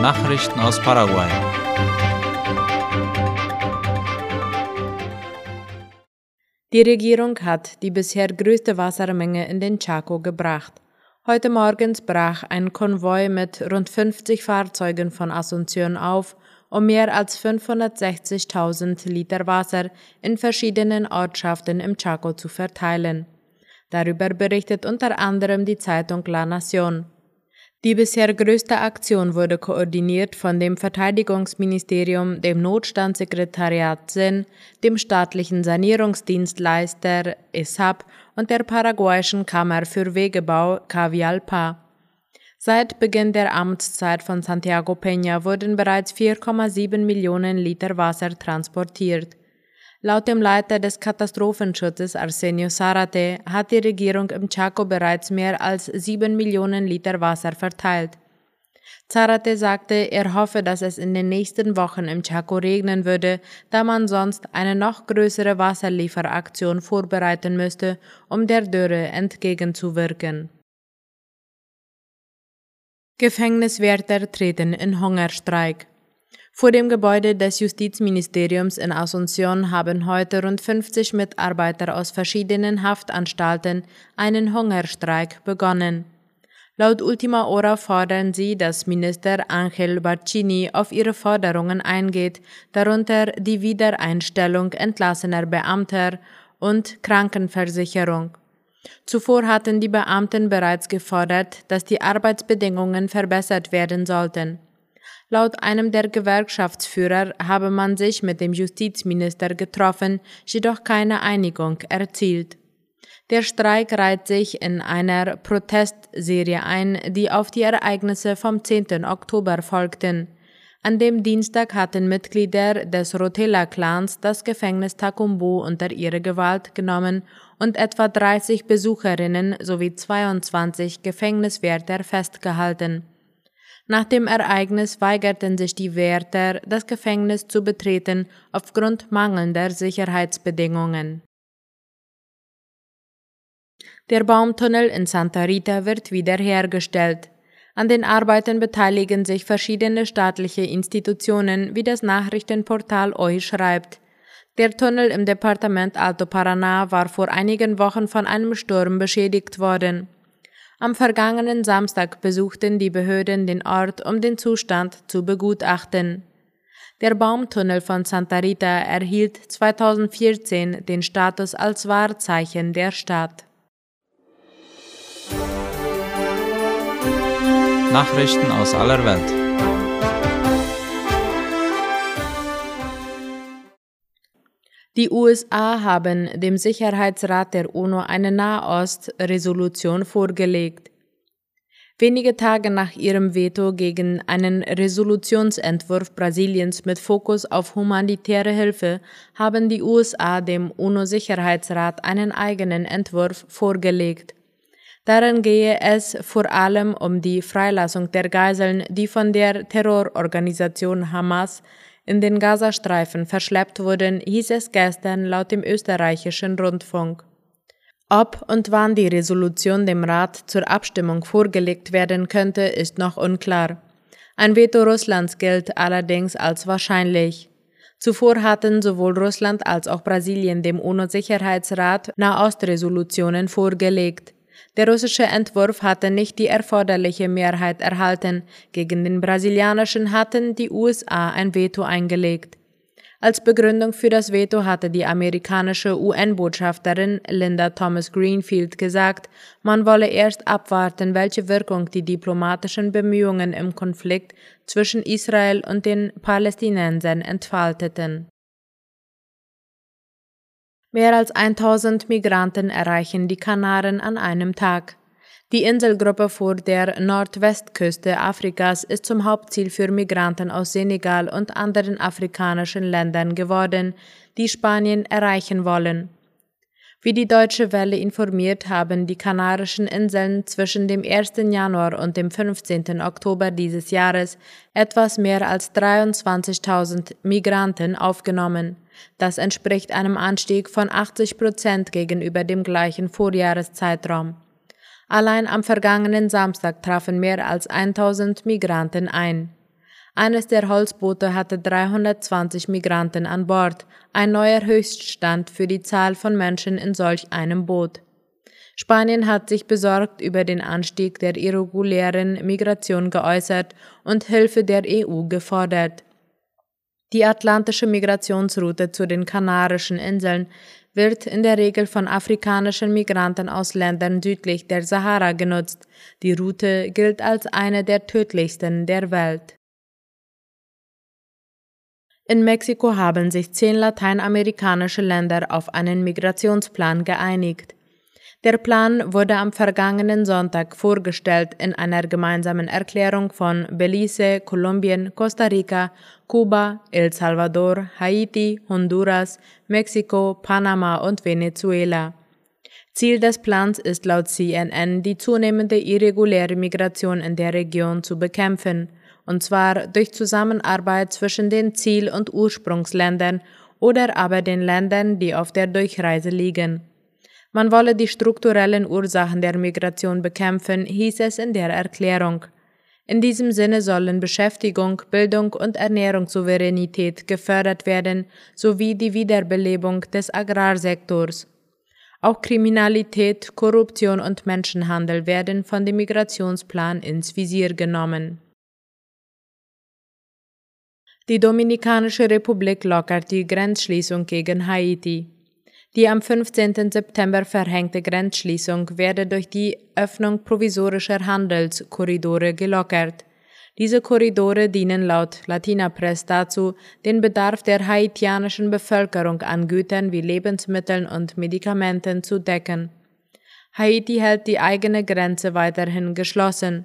Nachrichten aus Paraguay. Die Regierung hat die bisher größte Wassermenge in den Chaco gebracht. Heute morgens brach ein Konvoi mit rund 50 Fahrzeugen von Asunción auf, um mehr als 560.000 Liter Wasser in verschiedenen Ortschaften im Chaco zu verteilen. Darüber berichtet unter anderem die Zeitung La Nación. Die bisher größte Aktion wurde koordiniert von dem Verteidigungsministerium, dem Notstandssekretariat SIN, dem staatlichen Sanierungsdienstleister ESAP und der paraguayischen Kammer für Wegebau Cavialpa. Seit Beginn der Amtszeit von Santiago Peña wurden bereits 4,7 Millionen Liter Wasser transportiert. Laut dem Leiter des Katastrophenschutzes Arsenio Sarate hat die Regierung im Chaco bereits mehr als sieben Millionen Liter Wasser verteilt. Zarate sagte, er hoffe, dass es in den nächsten Wochen im Chaco regnen würde, da man sonst eine noch größere Wasserlieferaktion vorbereiten müsste, um der Dürre entgegenzuwirken. Gefängniswärter treten in Hungerstreik. Vor dem Gebäude des Justizministeriums in Asunción haben heute rund 50 Mitarbeiter aus verschiedenen Haftanstalten einen Hungerstreik begonnen. Laut Ultima Hora fordern sie, dass Minister Angel Barcini auf ihre Forderungen eingeht, darunter die Wiedereinstellung entlassener Beamter und Krankenversicherung. Zuvor hatten die Beamten bereits gefordert, dass die Arbeitsbedingungen verbessert werden sollten. Laut einem der Gewerkschaftsführer habe man sich mit dem Justizminister getroffen, jedoch keine Einigung erzielt. Der Streik reiht sich in einer Protestserie ein, die auf die Ereignisse vom 10. Oktober folgten. An dem Dienstag hatten Mitglieder des Rotela-Clans das Gefängnis Takumbu unter ihre Gewalt genommen und etwa 30 Besucherinnen sowie 22 Gefängniswärter festgehalten. Nach dem Ereignis weigerten sich die Wärter, das Gefängnis zu betreten aufgrund mangelnder Sicherheitsbedingungen. Der Baumtunnel in Santa Rita wird wiederhergestellt. An den Arbeiten beteiligen sich verschiedene staatliche Institutionen, wie das Nachrichtenportal OI schreibt. Der Tunnel im Departement Alto Paraná war vor einigen Wochen von einem Sturm beschädigt worden. Am vergangenen Samstag besuchten die Behörden den Ort, um den Zustand zu begutachten. Der Baumtunnel von Santa Rita erhielt 2014 den Status als Wahrzeichen der Stadt. Nachrichten aus aller Welt. Die USA haben dem Sicherheitsrat der UNO eine Nahost-Resolution vorgelegt. Wenige Tage nach ihrem Veto gegen einen Resolutionsentwurf Brasiliens mit Fokus auf humanitäre Hilfe haben die USA dem UNO-Sicherheitsrat einen eigenen Entwurf vorgelegt. Darin gehe es vor allem um die Freilassung der Geiseln, die von der Terrororganisation Hamas in den Gazastreifen verschleppt wurden, hieß es gestern laut dem österreichischen Rundfunk. Ob und wann die Resolution dem Rat zur Abstimmung vorgelegt werden könnte, ist noch unklar. Ein Veto Russlands gilt allerdings als wahrscheinlich. Zuvor hatten sowohl Russland als auch Brasilien dem UNO-Sicherheitsrat Nahost-Resolutionen vorgelegt. Der russische Entwurf hatte nicht die erforderliche Mehrheit erhalten. Gegen den brasilianischen hatten die USA ein Veto eingelegt. Als Begründung für das Veto hatte die amerikanische UN-Botschafterin Linda Thomas Greenfield gesagt, man wolle erst abwarten, welche Wirkung die diplomatischen Bemühungen im Konflikt zwischen Israel und den Palästinensern entfalteten. Mehr als 1000 Migranten erreichen die Kanaren an einem Tag. Die Inselgruppe vor der Nordwestküste Afrikas ist zum Hauptziel für Migranten aus Senegal und anderen afrikanischen Ländern geworden, die Spanien erreichen wollen. Wie die Deutsche Welle informiert, haben die Kanarischen Inseln zwischen dem 1. Januar und dem 15. Oktober dieses Jahres etwas mehr als 23.000 Migranten aufgenommen. Das entspricht einem Anstieg von 80 Prozent gegenüber dem gleichen Vorjahreszeitraum. Allein am vergangenen Samstag trafen mehr als 1000 Migranten ein. Eines der Holzboote hatte 320 Migranten an Bord, ein neuer Höchststand für die Zahl von Menschen in solch einem Boot. Spanien hat sich besorgt über den Anstieg der irregulären Migration geäußert und Hilfe der EU gefordert. Die atlantische Migrationsroute zu den Kanarischen Inseln wird in der Regel von afrikanischen Migranten aus Ländern südlich der Sahara genutzt. Die Route gilt als eine der tödlichsten der Welt. In Mexiko haben sich zehn lateinamerikanische Länder auf einen Migrationsplan geeinigt. Der Plan wurde am vergangenen Sonntag vorgestellt in einer gemeinsamen Erklärung von Belize, Kolumbien, Costa Rica, Kuba, El Salvador, Haiti, Honduras, Mexiko, Panama und Venezuela. Ziel des Plans ist laut CNN, die zunehmende irreguläre Migration in der Region zu bekämpfen, und zwar durch Zusammenarbeit zwischen den Ziel- und Ursprungsländern oder aber den Ländern, die auf der Durchreise liegen. Man wolle die strukturellen Ursachen der Migration bekämpfen, hieß es in der Erklärung. In diesem Sinne sollen Beschäftigung, Bildung und Ernährungssouveränität gefördert werden, sowie die Wiederbelebung des Agrarsektors. Auch Kriminalität, Korruption und Menschenhandel werden von dem Migrationsplan ins Visier genommen. Die Dominikanische Republik lockert die Grenzschließung gegen Haiti. Die am 15. September verhängte Grenzschließung werde durch die Öffnung provisorischer Handelskorridore gelockert. Diese Korridore dienen laut Latina Press dazu, den Bedarf der haitianischen Bevölkerung an Gütern wie Lebensmitteln und Medikamenten zu decken. Haiti hält die eigene Grenze weiterhin geschlossen.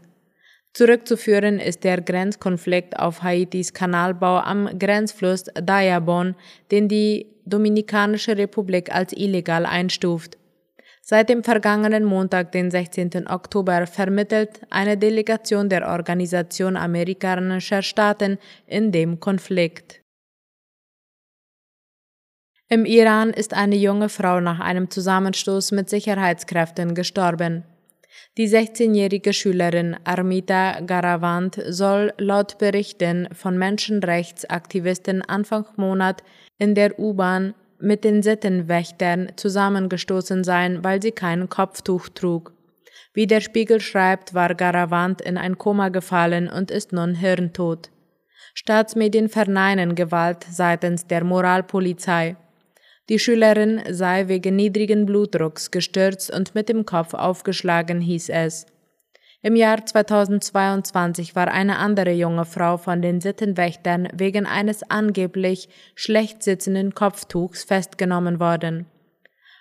Zurückzuführen ist der Grenzkonflikt auf Haitis Kanalbau am Grenzfluss Dayabon, den die Dominikanische Republik als illegal einstuft. Seit dem vergangenen Montag, den 16. Oktober, vermittelt eine Delegation der Organisation amerikanischer Staaten in dem Konflikt. Im Iran ist eine junge Frau nach einem Zusammenstoß mit Sicherheitskräften gestorben. Die 16-jährige Schülerin Armita Garavant soll laut Berichten von Menschenrechtsaktivisten Anfang Monat in der U-Bahn mit den Sittenwächtern zusammengestoßen sein, weil sie kein Kopftuch trug. Wie der Spiegel schreibt, war Garavant in ein Koma gefallen und ist nun hirntot. Staatsmedien verneinen Gewalt seitens der Moralpolizei. Die Schülerin sei wegen niedrigen Blutdrucks gestürzt und mit dem Kopf aufgeschlagen, hieß es. Im Jahr 2022 war eine andere junge Frau von den Sittenwächtern wegen eines angeblich schlecht sitzenden Kopftuchs festgenommen worden.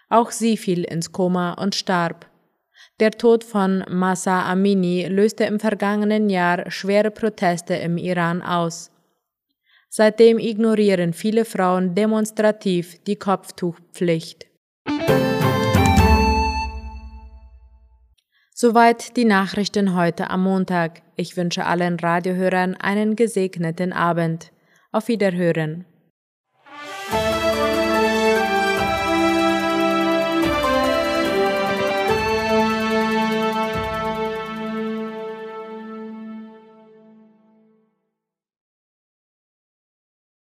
Auch sie fiel ins Koma und starb. Der Tod von Masa Amini löste im vergangenen Jahr schwere Proteste im Iran aus. Seitdem ignorieren viele Frauen demonstrativ die Kopftuchpflicht. Soweit die Nachrichten heute am Montag. Ich wünsche allen Radiohörern einen gesegneten Abend. Auf Wiederhören.